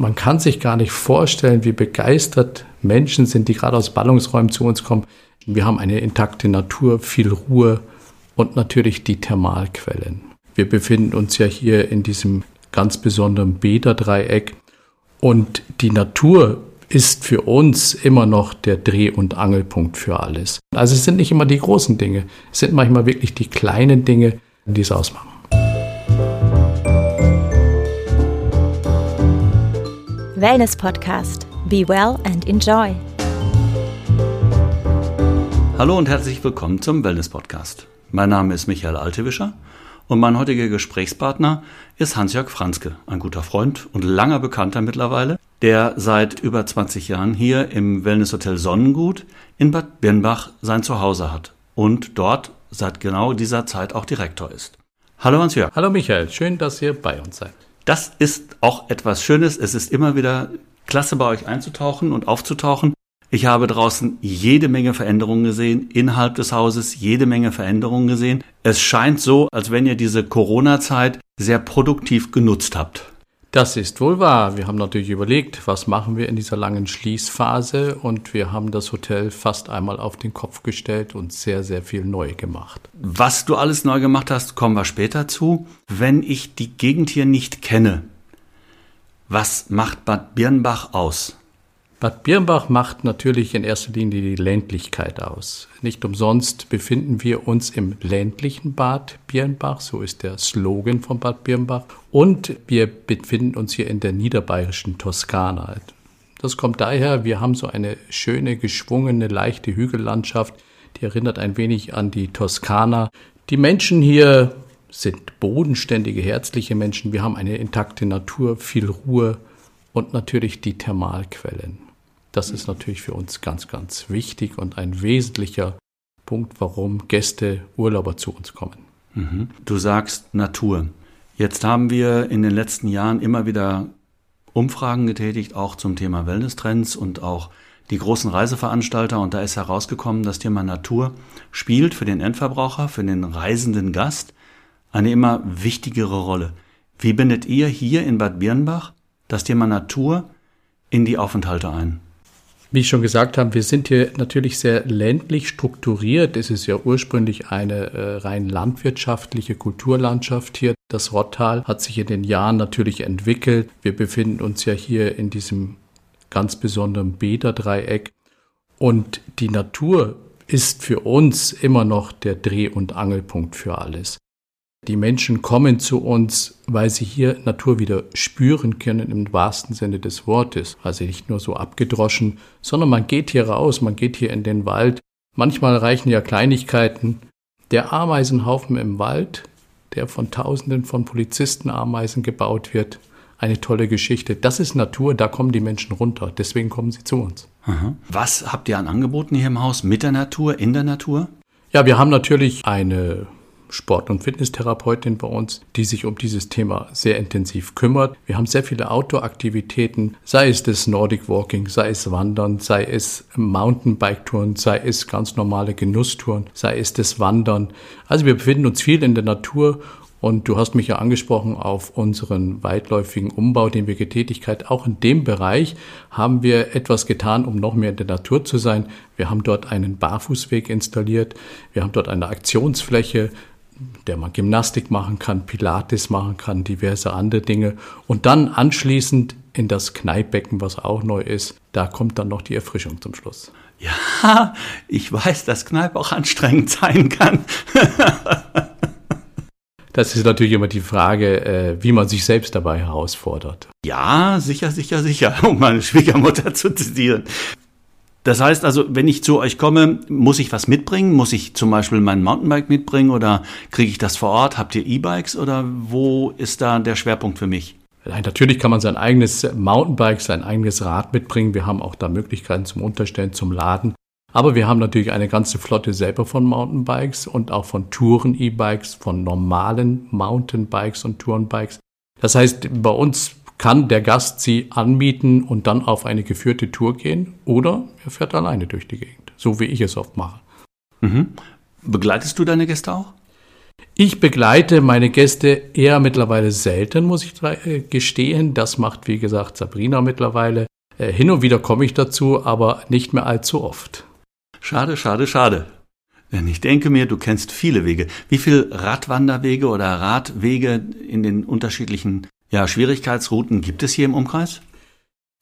man kann sich gar nicht vorstellen, wie begeistert Menschen sind, die gerade aus Ballungsräumen zu uns kommen. Wir haben eine intakte Natur, viel Ruhe und natürlich die Thermalquellen. Wir befinden uns ja hier in diesem ganz besonderen Bäderdreieck und die Natur ist für uns immer noch der Dreh- und Angelpunkt für alles. Also es sind nicht immer die großen Dinge, es sind manchmal wirklich die kleinen Dinge, die es ausmachen. Wellness Podcast. Be well and enjoy. Hallo und herzlich willkommen zum Wellness Podcast. Mein Name ist Michael Altewischer und mein heutiger Gesprächspartner ist Hans-Jörg Franzke, ein guter Freund und langer Bekannter mittlerweile, der seit über 20 Jahren hier im Wellnesshotel Sonnengut in Bad Birnbach sein Zuhause hat und dort seit genau dieser Zeit auch Direktor ist. Hallo Hans-Jörg. Hallo Michael, schön, dass ihr bei uns seid. Das ist auch etwas Schönes. Es ist immer wieder klasse bei euch einzutauchen und aufzutauchen. Ich habe draußen jede Menge Veränderungen gesehen, innerhalb des Hauses jede Menge Veränderungen gesehen. Es scheint so, als wenn ihr diese Corona-Zeit sehr produktiv genutzt habt. Das ist wohl wahr. Wir haben natürlich überlegt, was machen wir in dieser langen Schließphase und wir haben das Hotel fast einmal auf den Kopf gestellt und sehr, sehr viel neu gemacht. Was du alles neu gemacht hast, kommen wir später zu. Wenn ich die Gegend hier nicht kenne, was macht Bad Birnbach aus? Bad Birnbach macht natürlich in erster Linie die Ländlichkeit aus. Nicht umsonst befinden wir uns im ländlichen Bad Birnbach, so ist der Slogan von Bad Birnbach. Und wir befinden uns hier in der niederbayerischen Toskana. Das kommt daher, wir haben so eine schöne, geschwungene, leichte Hügellandschaft, die erinnert ein wenig an die Toskana. Die Menschen hier sind bodenständige, herzliche Menschen. Wir haben eine intakte Natur, viel Ruhe und natürlich die Thermalquellen. Das ist natürlich für uns ganz, ganz wichtig und ein wesentlicher Punkt, warum Gäste, Urlauber zu uns kommen. Mhm. Du sagst Natur. Jetzt haben wir in den letzten Jahren immer wieder Umfragen getätigt, auch zum Thema Wellness-Trends und auch die großen Reiseveranstalter. Und da ist herausgekommen, das Thema Natur spielt für den Endverbraucher, für den reisenden Gast eine immer wichtigere Rolle. Wie bindet ihr hier in Bad Birnbach das Thema Natur in die Aufenthalte ein? Wie ich schon gesagt habe, wir sind hier natürlich sehr ländlich strukturiert. Es ist ja ursprünglich eine äh, rein landwirtschaftliche Kulturlandschaft hier. Das Rottal hat sich in den Jahren natürlich entwickelt. Wir befinden uns ja hier in diesem ganz besonderen Bäderdreieck. Und die Natur ist für uns immer noch der Dreh- und Angelpunkt für alles. Die Menschen kommen zu uns, weil sie hier Natur wieder spüren können im wahrsten Sinne des Wortes. Also nicht nur so abgedroschen, sondern man geht hier raus, man geht hier in den Wald. Manchmal reichen ja Kleinigkeiten. Der Ameisenhaufen im Wald, der von Tausenden von Polizistenameisen gebaut wird, eine tolle Geschichte. Das ist Natur, da kommen die Menschen runter. Deswegen kommen sie zu uns. Aha. Was habt ihr an Angeboten hier im Haus? Mit der Natur, in der Natur? Ja, wir haben natürlich eine Sport- und Fitnesstherapeutin bei uns, die sich um dieses Thema sehr intensiv kümmert. Wir haben sehr viele Outdoor-Aktivitäten, sei es das Nordic Walking, sei es Wandern, sei es Mountainbike-Touren, sei es ganz normale Genusstouren, sei es das Wandern. Also wir befinden uns viel in der Natur und du hast mich ja angesprochen auf unseren weitläufigen Umbau, den wir getätigt Auch in dem Bereich haben wir etwas getan, um noch mehr in der Natur zu sein. Wir haben dort einen Barfußweg installiert. Wir haben dort eine Aktionsfläche der man Gymnastik machen kann, Pilates machen kann, diverse andere Dinge. Und dann anschließend in das Kneippbecken, was auch neu ist, da kommt dann noch die Erfrischung zum Schluss. Ja, ich weiß, dass Kneipp auch anstrengend sein kann. Das ist natürlich immer die Frage, äh, wie man sich selbst dabei herausfordert. Ja, sicher, sicher, sicher, um meine Schwiegermutter zu zitieren. Das heißt also, wenn ich zu euch komme, muss ich was mitbringen? Muss ich zum Beispiel mein Mountainbike mitbringen oder kriege ich das vor Ort? Habt ihr E-Bikes oder wo ist da der Schwerpunkt für mich? Nein, natürlich kann man sein eigenes Mountainbike, sein eigenes Rad mitbringen. Wir haben auch da Möglichkeiten zum Unterstellen, zum Laden. Aber wir haben natürlich eine ganze Flotte selber von Mountainbikes und auch von Touren-E-Bikes, von normalen Mountainbikes und Tourenbikes. Das heißt, bei uns kann der Gast sie anmieten und dann auf eine geführte Tour gehen oder er fährt alleine durch die Gegend, so wie ich es oft mache. Mhm. Begleitest du deine Gäste auch? Ich begleite meine Gäste eher mittlerweile selten, muss ich äh, gestehen. Das macht, wie gesagt, Sabrina mittlerweile. Äh, hin und wieder komme ich dazu, aber nicht mehr allzu oft. Schade, schade, schade. Denn ich denke mir, du kennst viele Wege. Wie viele Radwanderwege oder Radwege in den unterschiedlichen ja, Schwierigkeitsrouten gibt es hier im Umkreis?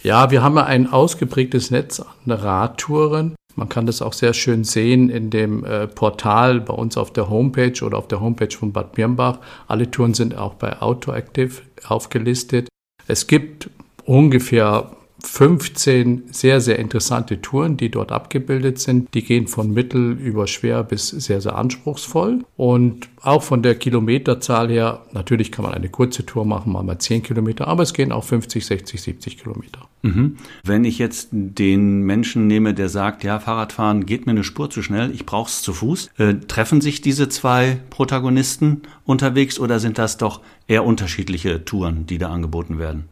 Ja, wir haben ein ausgeprägtes Netz an Radtouren. Man kann das auch sehr schön sehen in dem äh, Portal bei uns auf der Homepage oder auf der Homepage von Bad Birnbach. Alle Touren sind auch bei Autoactive aufgelistet. Es gibt ungefähr 15 sehr, sehr interessante Touren, die dort abgebildet sind. Die gehen von mittel über schwer bis sehr, sehr anspruchsvoll. Und auch von der Kilometerzahl her, natürlich kann man eine kurze Tour machen, mal mal 10 Kilometer, aber es gehen auch 50, 60, 70 Kilometer. Mhm. Wenn ich jetzt den Menschen nehme, der sagt, ja, Fahrradfahren geht mir eine Spur zu schnell, ich brauche es zu Fuß, äh, treffen sich diese zwei Protagonisten unterwegs oder sind das doch eher unterschiedliche Touren, die da angeboten werden?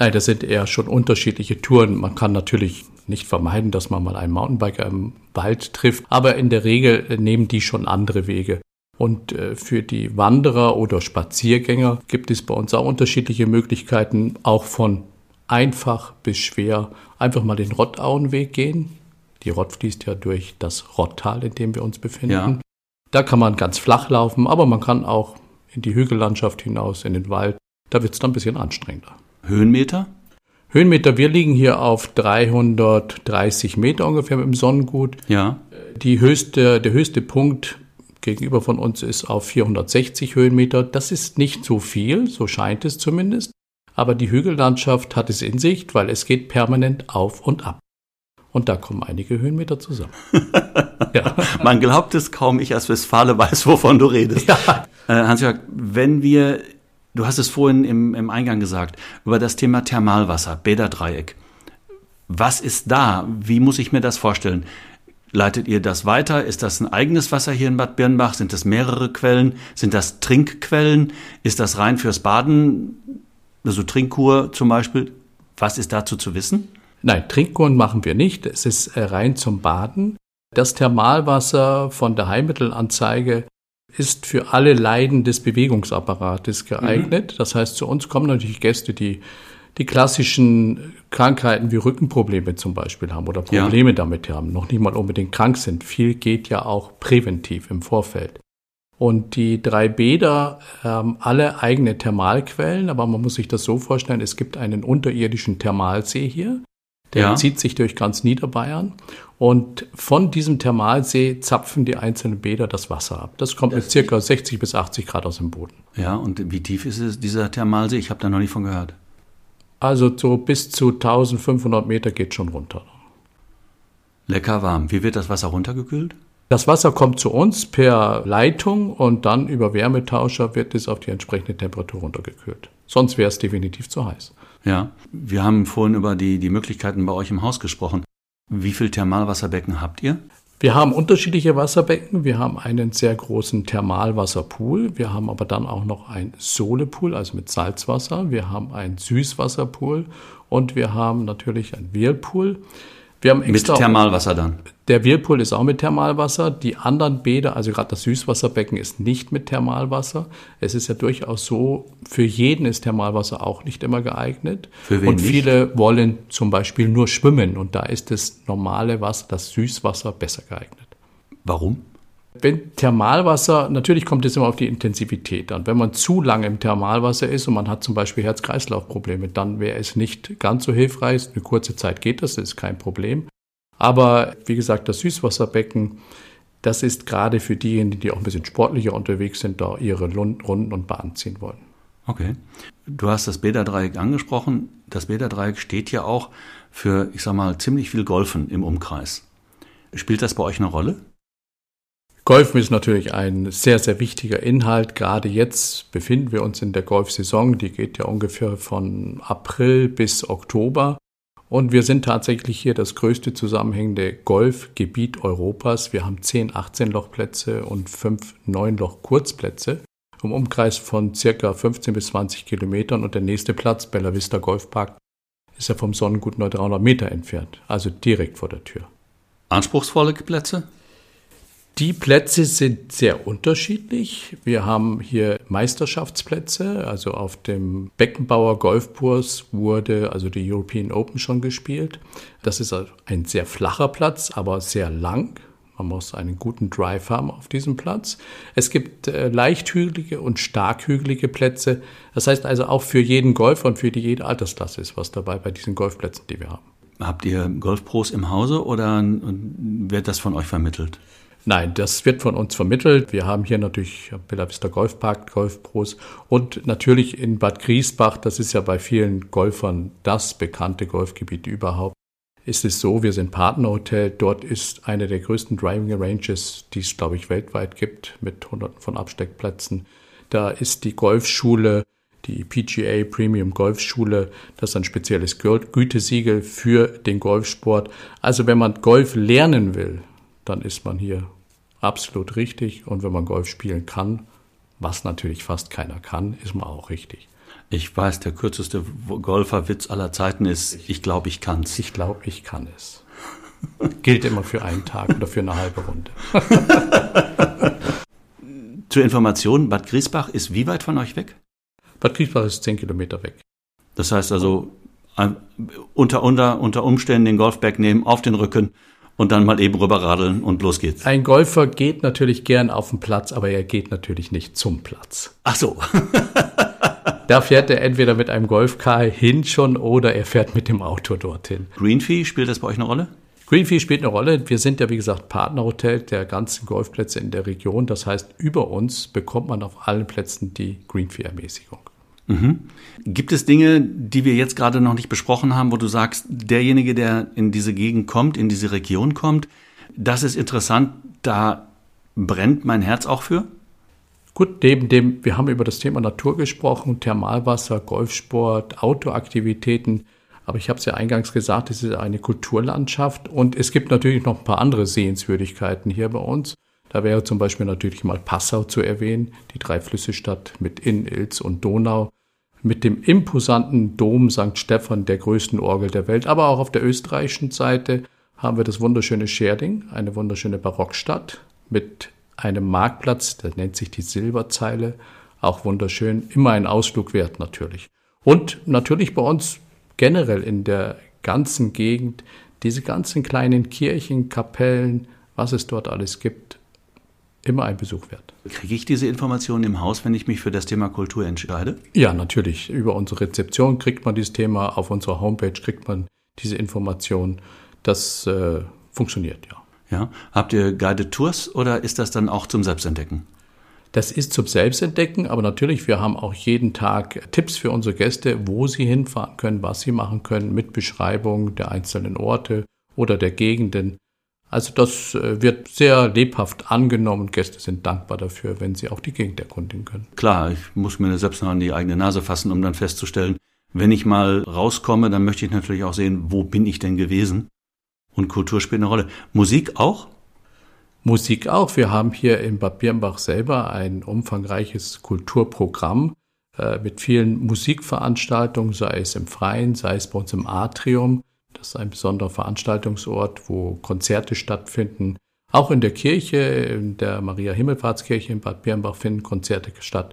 Nein, das sind eher schon unterschiedliche Touren. Man kann natürlich nicht vermeiden, dass man mal einen Mountainbiker im Wald trifft, aber in der Regel nehmen die schon andere Wege. Und äh, für die Wanderer oder Spaziergänger gibt es bei uns auch unterschiedliche Möglichkeiten, auch von einfach bis schwer. Einfach mal den Rottauenweg gehen. Die Rott fließt ja durch das Rotttal, in dem wir uns befinden. Ja. Da kann man ganz flach laufen, aber man kann auch in die Hügellandschaft hinaus, in den Wald. Da wird es dann ein bisschen anstrengender. Höhenmeter? Höhenmeter, wir liegen hier auf 330 Meter ungefähr mit dem Sonnengut. Ja. Die höchste, der höchste Punkt gegenüber von uns ist auf 460 Höhenmeter. Das ist nicht so viel, so scheint es zumindest. Aber die Hügellandschaft hat es in sich, weil es geht permanent auf und ab. Und da kommen einige Höhenmeter zusammen. ja. Man glaubt es kaum, ich als Westfale weiß, wovon du redest. Ja. Äh, Hans-Jörg, wenn wir Du hast es vorhin im, im Eingang gesagt, über das Thema Thermalwasser, Bäderdreieck. Was ist da? Wie muss ich mir das vorstellen? Leitet ihr das weiter? Ist das ein eigenes Wasser hier in Bad Birnbach? Sind das mehrere Quellen? Sind das Trinkquellen? Ist das rein fürs Baden? Also Trinkkur zum Beispiel? Was ist dazu zu wissen? Nein, Trinkkuren machen wir nicht. Es ist äh, rein zum Baden. Das Thermalwasser von der Heilmittelanzeige ist für alle Leiden des Bewegungsapparates geeignet. Mhm. Das heißt, zu uns kommen natürlich Gäste, die die klassischen Krankheiten wie Rückenprobleme zum Beispiel haben oder Probleme ja. damit haben, noch nicht mal unbedingt krank sind. Viel geht ja auch präventiv im Vorfeld. Und die drei Bäder haben alle eigene Thermalquellen, aber man muss sich das so vorstellen, es gibt einen unterirdischen Thermalsee hier, der ja. zieht sich durch ganz Niederbayern und von diesem Thermalsee zapfen die einzelnen Bäder das Wasser ab. Das kommt das mit circa 60 bis 80 Grad aus dem Boden. Ja, und wie tief ist es, dieser Thermalsee? Ich habe da noch nicht von gehört. Also so bis zu 1500 Meter geht schon runter. Lecker warm. Wie wird das Wasser runtergekühlt? Das Wasser kommt zu uns per Leitung und dann über Wärmetauscher wird es auf die entsprechende Temperatur runtergekühlt. Sonst wäre es definitiv zu heiß. Ja, wir haben vorhin über die, die Möglichkeiten bei euch im Haus gesprochen. Wie viel Thermalwasserbecken habt ihr? Wir haben unterschiedliche Wasserbecken. Wir haben einen sehr großen Thermalwasserpool. Wir haben aber dann auch noch ein Solepool, also mit Salzwasser. Wir haben einen Süßwasserpool und wir haben natürlich ein Whirlpool. Wir haben extra mit Thermalwasser dann? Der Whirlpool ist auch mit Thermalwasser. Die anderen Bäder, also gerade das Süßwasserbecken, ist nicht mit Thermalwasser. Es ist ja durchaus so, für jeden ist Thermalwasser auch nicht immer geeignet. Für wen und viele nicht? wollen zum Beispiel nur schwimmen und da ist das normale Wasser, das Süßwasser, besser geeignet. Warum? Wenn Thermalwasser, natürlich kommt es immer auf die Intensivität an. Wenn man zu lange im Thermalwasser ist und man hat zum Beispiel Herz-Kreislauf-Probleme, dann wäre es nicht ganz so hilfreich. Eine kurze Zeit geht das, das ist kein Problem. Aber wie gesagt, das Süßwasserbecken, das ist gerade für diejenigen, die auch ein bisschen sportlicher unterwegs sind, da ihre Runden und Bahn ziehen wollen. Okay. Du hast das Bäderdreieck angesprochen. Das Bäderdreieck steht ja auch für, ich sag mal, ziemlich viel Golfen im Umkreis. Spielt das bei euch eine Rolle? Golfen ist natürlich ein sehr, sehr wichtiger Inhalt. Gerade jetzt befinden wir uns in der Golfsaison. Die geht ja ungefähr von April bis Oktober. Und wir sind tatsächlich hier das größte zusammenhängende Golfgebiet Europas. Wir haben 10 18-Loch-Plätze und 5 9-Loch-Kurzplätze im Umkreis von circa 15 bis 20 Kilometern. Und der nächste Platz, Bella Vista Golfpark, ist ja vom Sonnengut nur 300 Meter entfernt, also direkt vor der Tür. Anspruchsvolle Plätze? Die Plätze sind sehr unterschiedlich. Wir haben hier Meisterschaftsplätze, also auf dem Beckenbauer Golfkurs wurde also die European Open schon gespielt. Das ist ein sehr flacher Platz, aber sehr lang. Man muss einen guten Drive haben auf diesem Platz. Es gibt äh, leicht und stark hügelige Plätze. Das heißt also auch für jeden Golfer und für jede Altersklasse ist was dabei bei diesen Golfplätzen, die wir haben. Habt ihr Golfpros im Hause oder wird das von euch vermittelt? Nein, das wird von uns vermittelt. Wir haben hier natürlich Bella Vista Golfpark, Golfpros und natürlich in Bad Griesbach, das ist ja bei vielen Golfern das bekannte Golfgebiet überhaupt, ist es so, wir sind Partnerhotel. Dort ist eine der größten Driving Ranges, die es, glaube ich, weltweit gibt, mit hunderten von Absteckplätzen. Da ist die Golfschule, die PGA Premium Golfschule, das ist ein spezielles Gütesiegel für den Golfsport. Also wenn man Golf lernen will, dann ist man hier absolut richtig. Und wenn man Golf spielen kann, was natürlich fast keiner kann, ist man auch richtig. Ich weiß, der kürzeste Golferwitz aller Zeiten ist, ich glaube, ich kann's. Ich glaube, ich kann es. Gilt immer für einen Tag oder für eine halbe Runde. Zur Information, Bad Griesbach ist wie weit von euch weg? Bad Griesbach ist zehn Kilometer weg. Das heißt also, unter, unter, unter Umständen den Golfbag nehmen, auf den Rücken und dann mal eben rüber radeln und los geht's. Ein Golfer geht natürlich gern auf den Platz, aber er geht natürlich nicht zum Platz. Ach so. da fährt er entweder mit einem Golfcar hin schon oder er fährt mit dem Auto dorthin. Greenfee, spielt das bei euch eine Rolle? Greenfee spielt eine Rolle. Wir sind ja, wie gesagt, Partnerhotel der ganzen Golfplätze in der Region. Das heißt, über uns bekommt man auf allen Plätzen die Greenfee-Ermäßigung. Mhm. Gibt es Dinge, die wir jetzt gerade noch nicht besprochen haben, wo du sagst, derjenige, der in diese Gegend kommt, in diese Region kommt, das ist interessant, da brennt mein Herz auch für? Gut, neben dem, wir haben über das Thema Natur gesprochen, Thermalwasser, Golfsport, Outdoor-Aktivitäten. Aber ich habe es ja eingangs gesagt, es ist eine Kulturlandschaft und es gibt natürlich noch ein paar andere Sehenswürdigkeiten hier bei uns. Da wäre zum Beispiel natürlich mal Passau zu erwähnen, die Drei-Flüsse-Stadt mit Inn, Ilz und Donau mit dem imposanten Dom St. Stephan, der größten Orgel der Welt. Aber auch auf der österreichischen Seite haben wir das wunderschöne Scherding, eine wunderschöne Barockstadt mit einem Marktplatz, der nennt sich die Silberzeile, auch wunderschön, immer ein Ausflug wert natürlich. Und natürlich bei uns generell in der ganzen Gegend diese ganzen kleinen Kirchen, Kapellen, was es dort alles gibt, immer ein Besuch wert. Kriege ich diese Informationen im Haus, wenn ich mich für das Thema Kultur entscheide? Ja, natürlich. Über unsere Rezeption kriegt man dieses Thema, auf unserer Homepage kriegt man diese Informationen. Das äh, funktioniert, ja. Ja. Habt ihr Guided Tours oder ist das dann auch zum Selbstentdecken? Das ist zum Selbstentdecken, aber natürlich, wir haben auch jeden Tag Tipps für unsere Gäste, wo sie hinfahren können, was sie machen können, mit Beschreibung der einzelnen Orte oder der Gegenden. Also das äh, wird sehr lebhaft angenommen und Gäste sind dankbar dafür, wenn sie auch die Gegend erkundigen können. Klar, ich muss mir selbst noch an die eigene Nase fassen, um dann festzustellen, wenn ich mal rauskomme, dann möchte ich natürlich auch sehen, wo bin ich denn gewesen? Und Kultur spielt eine Rolle. Musik auch? Musik auch. Wir haben hier in Bad Birnbach selber ein umfangreiches Kulturprogramm äh, mit vielen Musikveranstaltungen, sei es im Freien, sei es bei uns im Atrium. Das ist ein besonderer Veranstaltungsort, wo Konzerte stattfinden. Auch in der Kirche, in der Maria-Himmelfahrtskirche in Bad Birnbach finden Konzerte statt.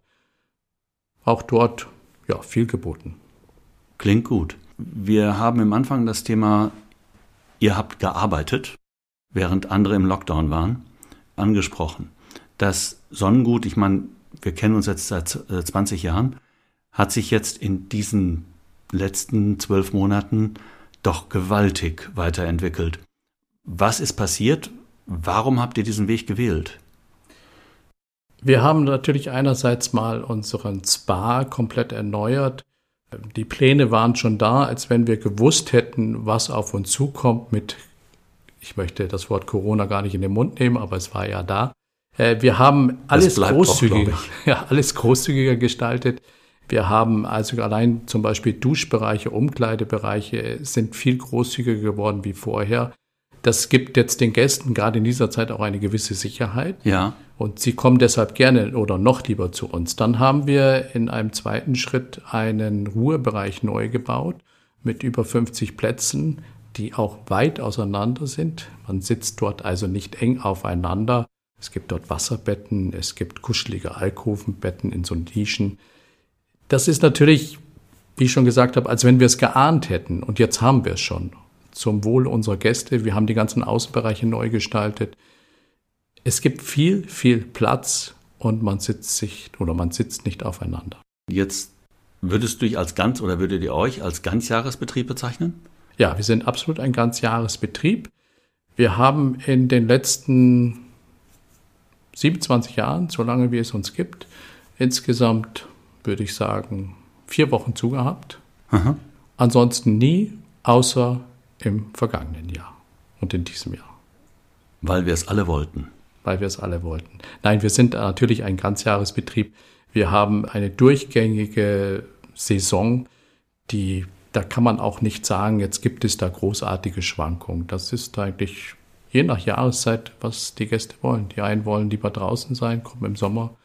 Auch dort, ja, viel geboten. Klingt gut. Wir haben im Anfang das Thema, ihr habt gearbeitet, während andere im Lockdown waren, angesprochen. Das Sonnengut, ich meine, wir kennen uns jetzt seit 20 äh, Jahren, hat sich jetzt in diesen letzten zwölf Monaten doch gewaltig weiterentwickelt. Was ist passiert? Warum habt ihr diesen Weg gewählt? Wir haben natürlich einerseits mal unseren Spa komplett erneuert. Die Pläne waren schon da, als wenn wir gewusst hätten, was auf uns zukommt mit, ich möchte das Wort Corona gar nicht in den Mund nehmen, aber es war ja da. Äh, wir haben alles großzügiger, ja, alles großzügiger gestaltet. Wir haben also allein zum Beispiel Duschbereiche, Umkleidebereiche sind viel großzügiger geworden wie vorher. Das gibt jetzt den Gästen gerade in dieser Zeit auch eine gewisse Sicherheit. Ja. Und sie kommen deshalb gerne oder noch lieber zu uns. Dann haben wir in einem zweiten Schritt einen Ruhebereich neu gebaut mit über 50 Plätzen, die auch weit auseinander sind. Man sitzt dort also nicht eng aufeinander. Es gibt dort Wasserbetten, es gibt kuschelige Alkovenbetten in so Nischen. Das ist natürlich, wie ich schon gesagt habe, als wenn wir es geahnt hätten. Und jetzt haben wir es schon. Zum Wohl unserer Gäste. Wir haben die ganzen Außenbereiche neu gestaltet. Es gibt viel, viel Platz und man sitzt sich oder man sitzt nicht aufeinander. Jetzt würdest du dich als ganz oder würdet ihr euch als Ganzjahresbetrieb bezeichnen? Ja, wir sind absolut ein Ganzjahresbetrieb. Wir haben in den letzten 27 Jahren, so lange wie es uns gibt, insgesamt würde ich sagen, vier Wochen zugehabt. Aha. Ansonsten nie, außer im vergangenen Jahr und in diesem Jahr. Weil wir es alle wollten. Weil wir es alle wollten. Nein, wir sind natürlich ein Ganzjahresbetrieb. Wir haben eine durchgängige Saison, die, da kann man auch nicht sagen, jetzt gibt es da großartige Schwankungen. Das ist eigentlich je nach Jahreszeit, was die Gäste wollen. Die einen wollen lieber draußen sein, kommen im Sommer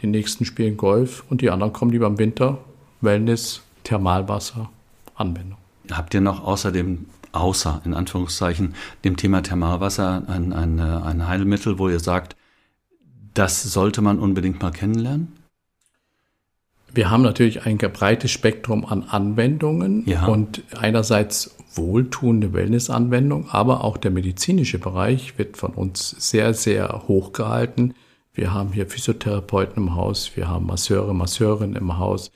die nächsten spielen Golf und die anderen kommen lieber im Winter. Wellness, Thermalwasser, Anwendung. Habt ihr noch außerdem, außer in Anführungszeichen, dem Thema Thermalwasser ein, ein, ein Heilmittel, wo ihr sagt, das sollte man unbedingt mal kennenlernen? Wir haben natürlich ein breites Spektrum an Anwendungen ja. und einerseits wohltuende Wellnessanwendung, aber auch der medizinische Bereich wird von uns sehr, sehr hoch gehalten. Wir haben hier Physiotherapeuten im Haus, wir haben Masseure, Masseurinnen im Haus,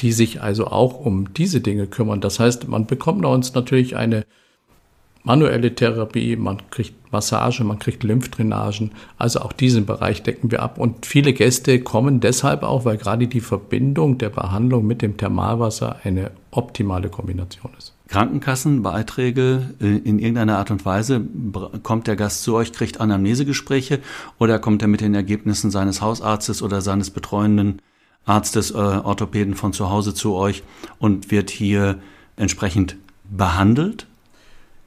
die sich also auch um diese Dinge kümmern. Das heißt, man bekommt bei uns natürlich eine manuelle Therapie, man kriegt Massage, man kriegt Lymphdrainagen. Also auch diesen Bereich decken wir ab. Und viele Gäste kommen deshalb auch, weil gerade die Verbindung der Behandlung mit dem Thermalwasser eine optimale Kombination ist. Krankenkassenbeiträge äh, in irgendeiner Art und Weise? Kommt der Gast zu euch, kriegt Anamnesegespräche oder kommt er mit den Ergebnissen seines Hausarztes oder seines betreuenden Arztes, äh, Orthopäden von zu Hause zu euch und wird hier entsprechend behandelt?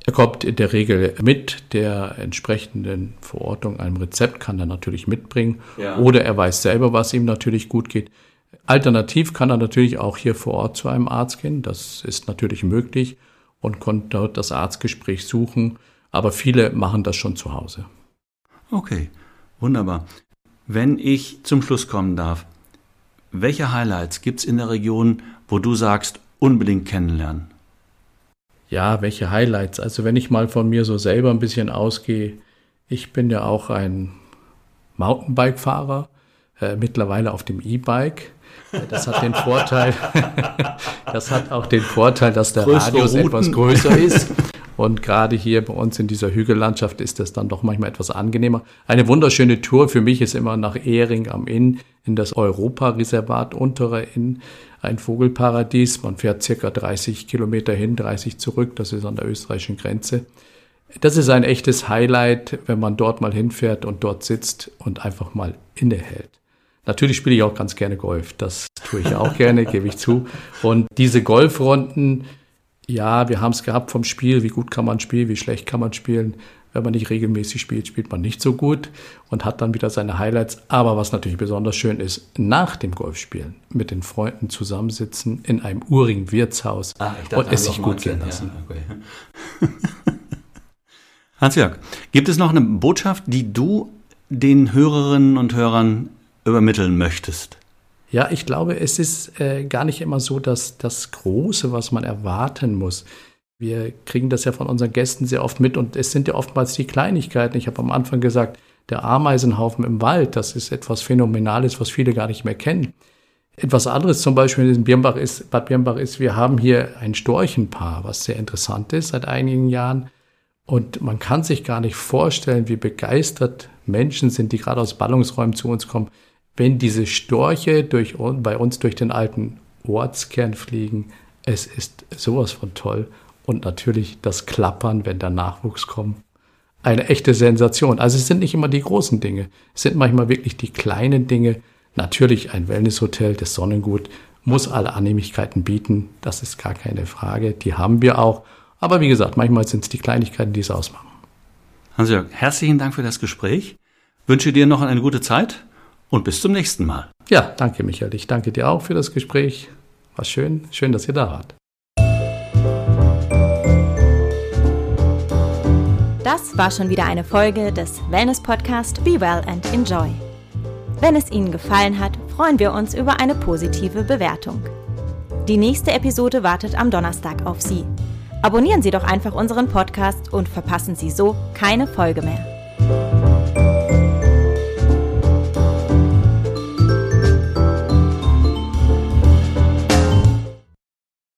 Er kommt in der Regel mit der entsprechenden Verordnung, einem Rezept kann er natürlich mitbringen. Ja. Oder er weiß selber, was ihm natürlich gut geht. Alternativ kann er natürlich auch hier vor Ort zu einem Arzt gehen. Das ist natürlich möglich und konnte dort das Arztgespräch suchen. Aber viele machen das schon zu Hause. Okay, wunderbar. Wenn ich zum Schluss kommen darf, welche Highlights gibt es in der Region, wo du sagst, unbedingt kennenlernen? Ja, welche Highlights? Also wenn ich mal von mir so selber ein bisschen ausgehe, ich bin ja auch ein Mountainbike-Fahrer, äh, mittlerweile auf dem E-Bike. Das hat den Vorteil, das hat auch den Vorteil, dass der Größere Radius Routen. etwas größer ist. Und gerade hier bei uns in dieser Hügellandschaft ist das dann doch manchmal etwas angenehmer. Eine wunderschöne Tour für mich ist immer nach Ehring am Inn in das Europareservat Untere Inn, ein Vogelparadies. Man fährt circa 30 Kilometer hin, 30 zurück. Das ist an der österreichischen Grenze. Das ist ein echtes Highlight, wenn man dort mal hinfährt und dort sitzt und einfach mal innehält. Natürlich spiele ich auch ganz gerne Golf. Das tue ich auch gerne, gebe ich zu. Und diese Golfrunden, ja, wir haben es gehabt vom Spiel. Wie gut kann man spielen? Wie schlecht kann man spielen? Wenn man nicht regelmäßig spielt, spielt man nicht so gut und hat dann wieder seine Highlights. Aber was natürlich besonders schön ist, nach dem Golfspielen mit den Freunden zusammensitzen in einem urigen Wirtshaus ah, und es sich gut gehen lassen. Ja, okay. Hans-Jörg, gibt es noch eine Botschaft, die du den Hörerinnen und Hörern übermitteln möchtest? Ja, ich glaube, es ist äh, gar nicht immer so, dass das Große, was man erwarten muss. Wir kriegen das ja von unseren Gästen sehr oft mit und es sind ja oftmals die Kleinigkeiten. Ich habe am Anfang gesagt, der Ameisenhaufen im Wald, das ist etwas Phänomenales, was viele gar nicht mehr kennen. Etwas anderes zum Beispiel in Birnbach ist, Bad Birnbach ist, wir haben hier ein Storchenpaar, was sehr interessant ist seit einigen Jahren. Und man kann sich gar nicht vorstellen, wie begeistert Menschen sind, die gerade aus Ballungsräumen zu uns kommen, wenn diese Storche durch, bei uns durch den alten Ortskern fliegen, es ist sowas von toll. Und natürlich das Klappern, wenn der Nachwuchs kommt. Eine echte Sensation. Also es sind nicht immer die großen Dinge. Es sind manchmal wirklich die kleinen Dinge. Natürlich ein Wellnesshotel, das Sonnengut, muss alle Annehmlichkeiten bieten. Das ist gar keine Frage. Die haben wir auch. Aber wie gesagt, manchmal sind es die Kleinigkeiten, die es ausmachen. Hans-Jörg, herzlichen Dank für das Gespräch. Wünsche dir noch eine gute Zeit und bis zum nächsten Mal. Ja, danke Michael. Ich danke dir auch für das Gespräch. War schön. Schön, dass ihr da wart. Das war schon wieder eine Folge des Wellness Podcast Be Well and Enjoy. Wenn es Ihnen gefallen hat, freuen wir uns über eine positive Bewertung. Die nächste Episode wartet am Donnerstag auf Sie. Abonnieren Sie doch einfach unseren Podcast und verpassen Sie so keine Folge mehr.